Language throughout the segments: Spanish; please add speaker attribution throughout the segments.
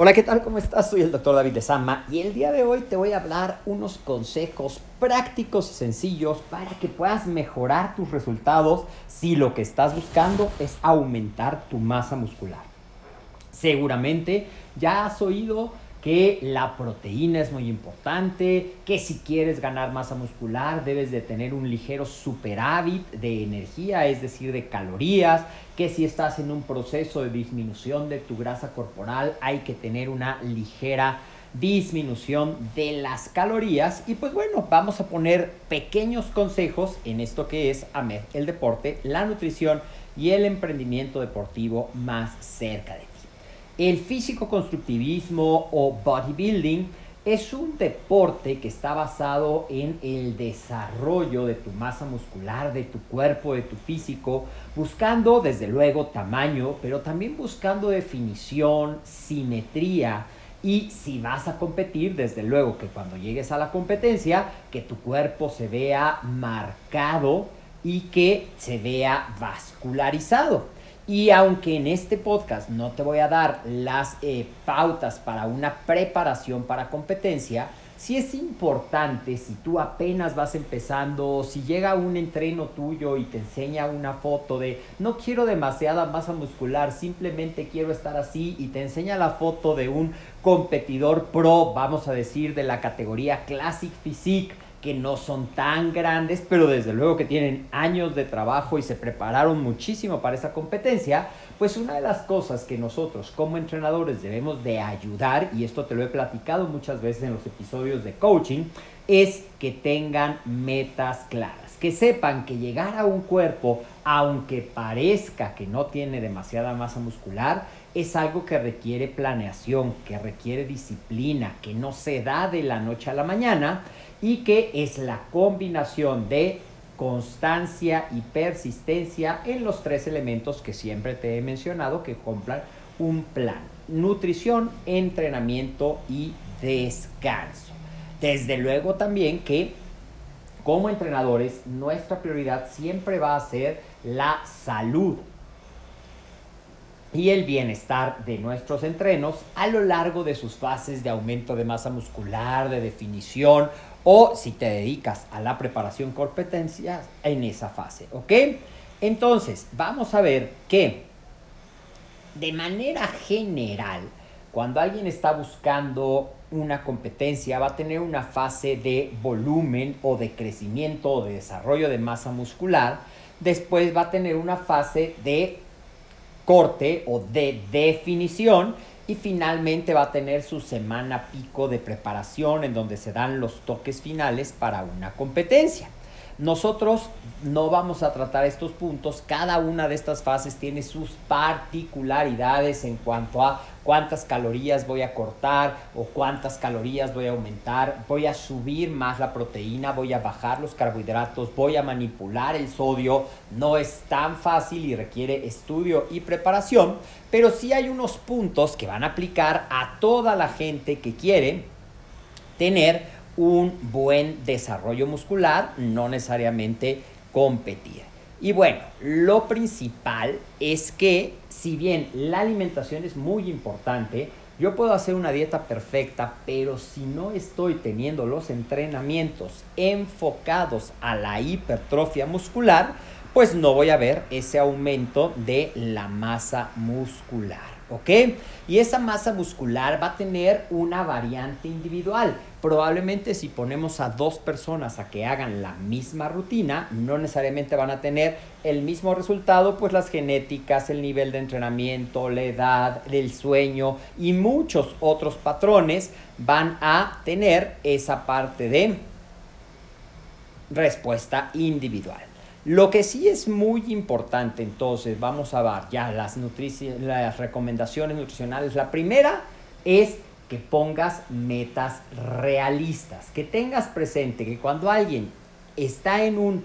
Speaker 1: Hola, ¿qué tal? ¿Cómo estás? Soy el doctor David de Sama y el día de hoy te voy a hablar unos consejos prácticos y sencillos para que puedas mejorar tus resultados si lo que estás buscando es aumentar tu masa muscular. Seguramente ya has oído que la proteína es muy importante, que si quieres ganar masa muscular debes de tener un ligero superávit de energía, es decir, de calorías, que si estás en un proceso de disminución de tu grasa corporal hay que tener una ligera disminución de las calorías. Y pues bueno, vamos a poner pequeños consejos en esto que es AMED, el deporte, la nutrición y el emprendimiento deportivo más cerca de El físico-constructivismo o bodybuilding es un deporte que está basado en el desarrollo de tu masa muscular, de tu cuerpo, de tu físico, buscando desde luego tamaño, pero también buscando definición, simetría, y si vas a competir, desde luego que cuando llegues a la competencia, que tu cuerpo se vea marcado y que se vea vascularizado. Y aunque en este podcast no te voy a dar las eh, pautas para una preparación para competencia, sí es importante si tú apenas vas empezando, si llega un entreno tuyo y te enseña una foto de no quiero demasiada masa muscular, simplemente quiero estar así y te enseña la foto de un competidor pro, vamos a decir, de la categoría Classic Physique que no son tan grandes, pero desde luego que tienen años de trabajo y se prepararon muchísimo para esa competencia, pues una de las cosas que nosotros como entrenadores debemos de ayudar, y esto te lo he platicado muchas veces en los episodios de coaching, es que tengan metas claras, que sepan que llegar a un cuerpo, aunque parezca que no tiene demasiada masa muscular, es algo que requiere planeación, que requiere disciplina, que no se da de la noche a la mañana y que es la combinación de constancia y persistencia en los tres elementos que siempre te he mencionado que compran un plan. Nutrición, entrenamiento y descanso. Desde luego también que como entrenadores nuestra prioridad siempre va a ser la salud y el bienestar de nuestros entrenos a lo largo de sus fases de aumento de masa muscular, de definición o si te dedicas a la preparación competencias en esa fase, ¿ok? Entonces, vamos a ver que de manera general, cuando alguien está buscando una competencia, va a tener una fase de volumen o de crecimiento o de desarrollo de masa muscular. Después va a tener una fase de corte o de definición y finalmente va a tener su semana pico de preparación en donde se dan los toques finales para una competencia. Nosotros no vamos a tratar estos puntos. Cada una de estas fases tiene sus particularidades en cuanto a cuántas calorías voy a cortar o cuántas calorías voy a aumentar. Voy a subir más la proteína, voy a bajar los carbohidratos, voy a manipular el sodio. No es tan fácil y requiere estudio y preparación, pero sí hay unos puntos que van a aplicar a toda la gente que quiere tener un buen desarrollo muscular, no necesariamente competir. Y bueno, lo principal es que si bien la alimentación es muy importante, yo puedo hacer una dieta perfecta, pero si no estoy teniendo los entrenamientos enfocados a la hipertrofia muscular, pues no voy a ver ese aumento de la masa muscular. ¿Ok? Y esa masa muscular va a tener una variante individual. Probablemente si ponemos a dos personas a que hagan la misma rutina, no necesariamente van a tener el mismo resultado, pues las genéticas, el nivel de entrenamiento, la edad, el sueño y muchos otros patrones van a tener esa parte de respuesta individual. Lo que sí es muy importante, entonces, vamos a ver ya las, las recomendaciones nutricionales. La primera es que pongas metas realistas, que tengas presente que cuando alguien está en un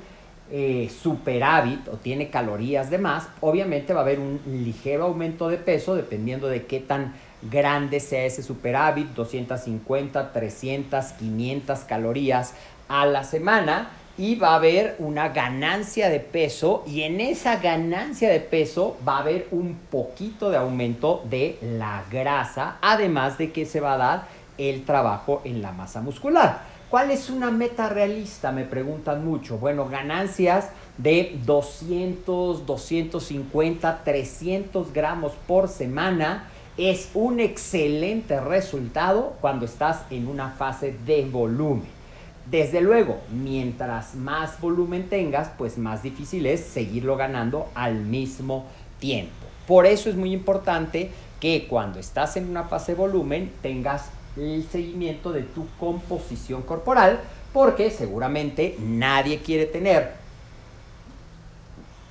Speaker 1: eh, superávit o tiene calorías de más, obviamente va a haber un ligero aumento de peso dependiendo de qué tan grande sea ese superávit, 250, 300, 500 calorías a la semana y va a haber una ganancia de peso y en esa ganancia de peso va a haber un poquito de aumento de la grasa, además de que se va a dar el trabajo en la masa muscular. ¿Cuál es una meta realista? Me preguntan mucho. Bueno, ganancias de 200, 250, 300 gramos por semana es un excelente resultado cuando estás en una fase de volumen. Desde luego, mientras más volumen tengas, pues más difícil es seguirlo ganando al mismo tiempo. Por eso es muy importante que cuando estás en una fase de volumen tengas el seguimiento de tu composición corporal, porque seguramente nadie quiere tener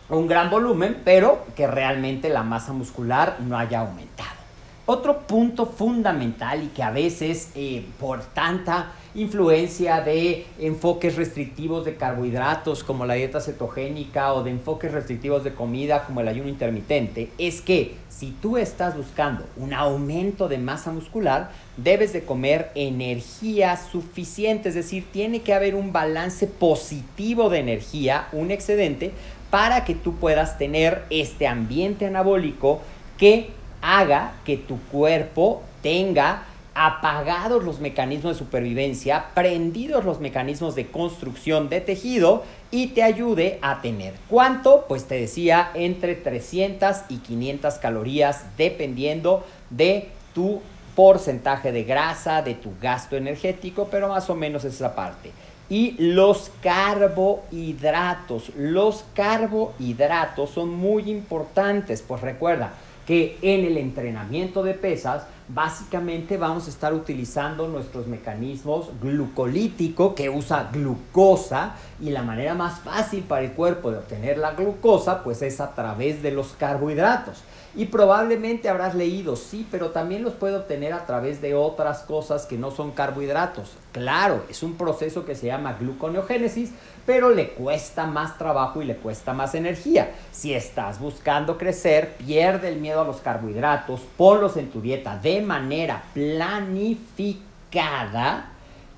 Speaker 1: un gran volumen, pero que realmente la masa muscular no haya aumentado. Otro punto fundamental y que a veces eh, por tanta influencia de enfoques restrictivos de carbohidratos como la dieta cetogénica o de enfoques restrictivos de comida como el ayuno intermitente, es que si tú estás buscando un aumento de masa muscular, debes de comer energía suficiente, es decir, tiene que haber un balance positivo de energía, un excedente, para que tú puedas tener este ambiente anabólico que haga que tu cuerpo tenga apagados los mecanismos de supervivencia, prendidos los mecanismos de construcción de tejido y te ayude a tener. ¿Cuánto? Pues te decía entre 300 y 500 calorías dependiendo de tu porcentaje de grasa, de tu gasto energético, pero más o menos es esa parte. Y los carbohidratos. Los carbohidratos son muy importantes, pues recuerda que en el entrenamiento de pesas básicamente vamos a estar utilizando nuestros mecanismos glucolítico que usa glucosa y la manera más fácil para el cuerpo de obtener la glucosa pues es a través de los carbohidratos. Y probablemente habrás leído, sí, pero también los puede obtener a través de otras cosas que no son carbohidratos. Claro, es un proceso que se llama gluconeogénesis, pero le cuesta más trabajo y le cuesta más energía. Si estás buscando crecer, pierde el miedo a los carbohidratos, ponlos en tu dieta de manera planificada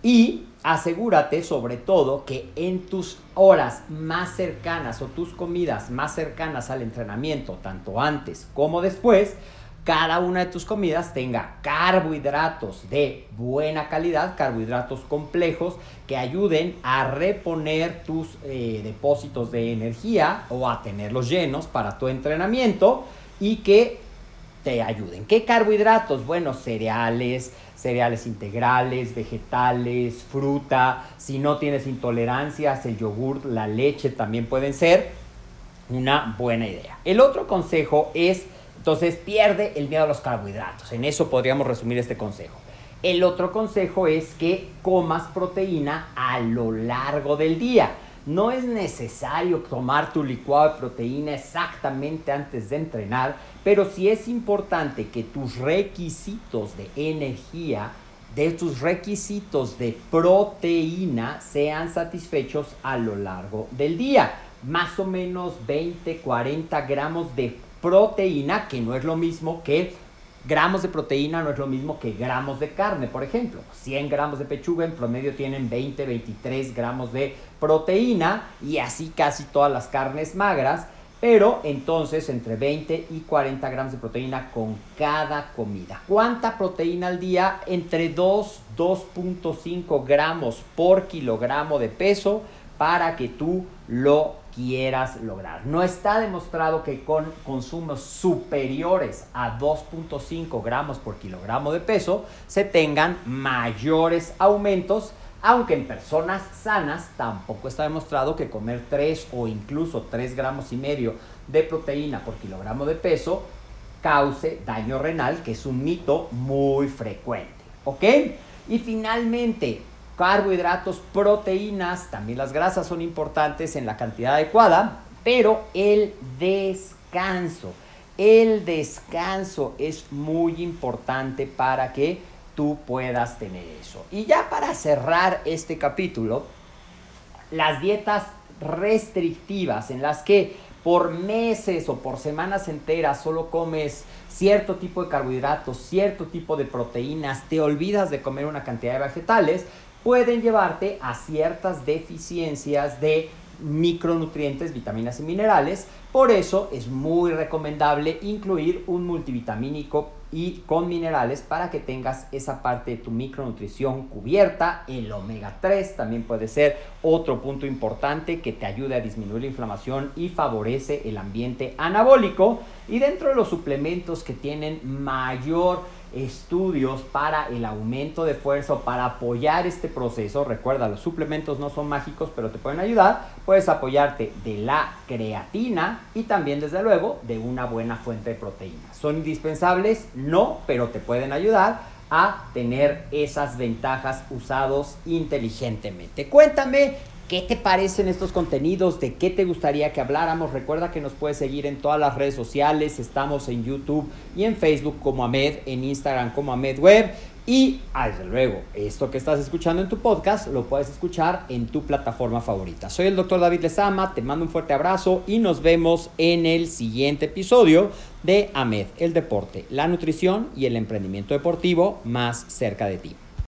Speaker 1: y asegúrate sobre todo que en tus horas más cercanas o tus comidas más cercanas al entrenamiento, tanto antes como después, cada una de tus comidas tenga carbohidratos de buena calidad, carbohidratos complejos que ayuden a reponer tus eh, depósitos de energía o a tenerlos llenos para tu entrenamiento y que te ayuden. ¿Qué carbohidratos? Bueno, cereales, cereales integrales, vegetales, fruta. Si no tienes intolerancias, el yogur, la leche también pueden ser una buena idea. El otro consejo es, entonces, pierde el miedo a los carbohidratos. En eso podríamos resumir este consejo. El otro consejo es que comas proteína a lo largo del día. No es necesario tomar tu licuado de proteína exactamente antes de entrenar, pero sí es importante que tus requisitos de energía, de tus requisitos de proteína sean satisfechos a lo largo del día. Más o menos 20, 40 gramos de proteína, que no es lo mismo que gramos de proteína no es lo mismo que gramos de carne, por ejemplo. 100 gramos de pechuga en promedio tienen 20, 23 gramos de proteína y así casi todas las carnes magras, pero entonces entre 20 y 40 gramos de proteína con cada comida. ¿Cuánta proteína al día? Entre 2, 2.5 gramos por kilogramo de peso para que tú lo quieras lograr. No está demostrado que con consumos superiores a 2.5 gramos por kilogramo de peso se tengan mayores aumentos, aunque en personas sanas tampoco está demostrado que comer 3 o incluso 3 gramos y medio de proteína por kilogramo de peso cause daño renal, que es un mito muy frecuente. ¿Ok? Y finalmente, carbohidratos, proteínas, también las grasas son importantes en la cantidad adecuada, pero el descanso, el descanso es muy importante para que tú puedas tener eso. Y ya para cerrar este capítulo, las dietas restrictivas en las que por meses o por semanas enteras solo comes cierto tipo de carbohidratos, cierto tipo de proteínas, te olvidas de comer una cantidad de vegetales, pueden llevarte a ciertas deficiencias de micronutrientes, vitaminas y minerales. Por eso es muy recomendable incluir un multivitamínico y con minerales para que tengas esa parte de tu micronutrición cubierta. El omega 3 también puede ser otro punto importante que te ayude a disminuir la inflamación y favorece el ambiente anabólico. Y dentro de los suplementos que tienen mayor estudios para el aumento de fuerza o para apoyar este proceso. Recuerda, los suplementos no son mágicos, pero te pueden ayudar. Puedes apoyarte de la creatina y también, desde luego, de una buena fuente de proteínas. ¿Son indispensables? No, pero te pueden ayudar a tener esas ventajas usados inteligentemente. Cuéntame ¿Qué te parecen estos contenidos? ¿De qué te gustaría que habláramos? Recuerda que nos puedes seguir en todas las redes sociales. Estamos en YouTube y en Facebook como Ahmed, en Instagram como Ahmed Web. Y, desde luego, esto que estás escuchando en tu podcast lo puedes escuchar en tu plataforma favorita. Soy el doctor David Lezama, te mando un fuerte abrazo y nos vemos en el siguiente episodio de AMED, el deporte, la nutrición y el emprendimiento deportivo más cerca de ti.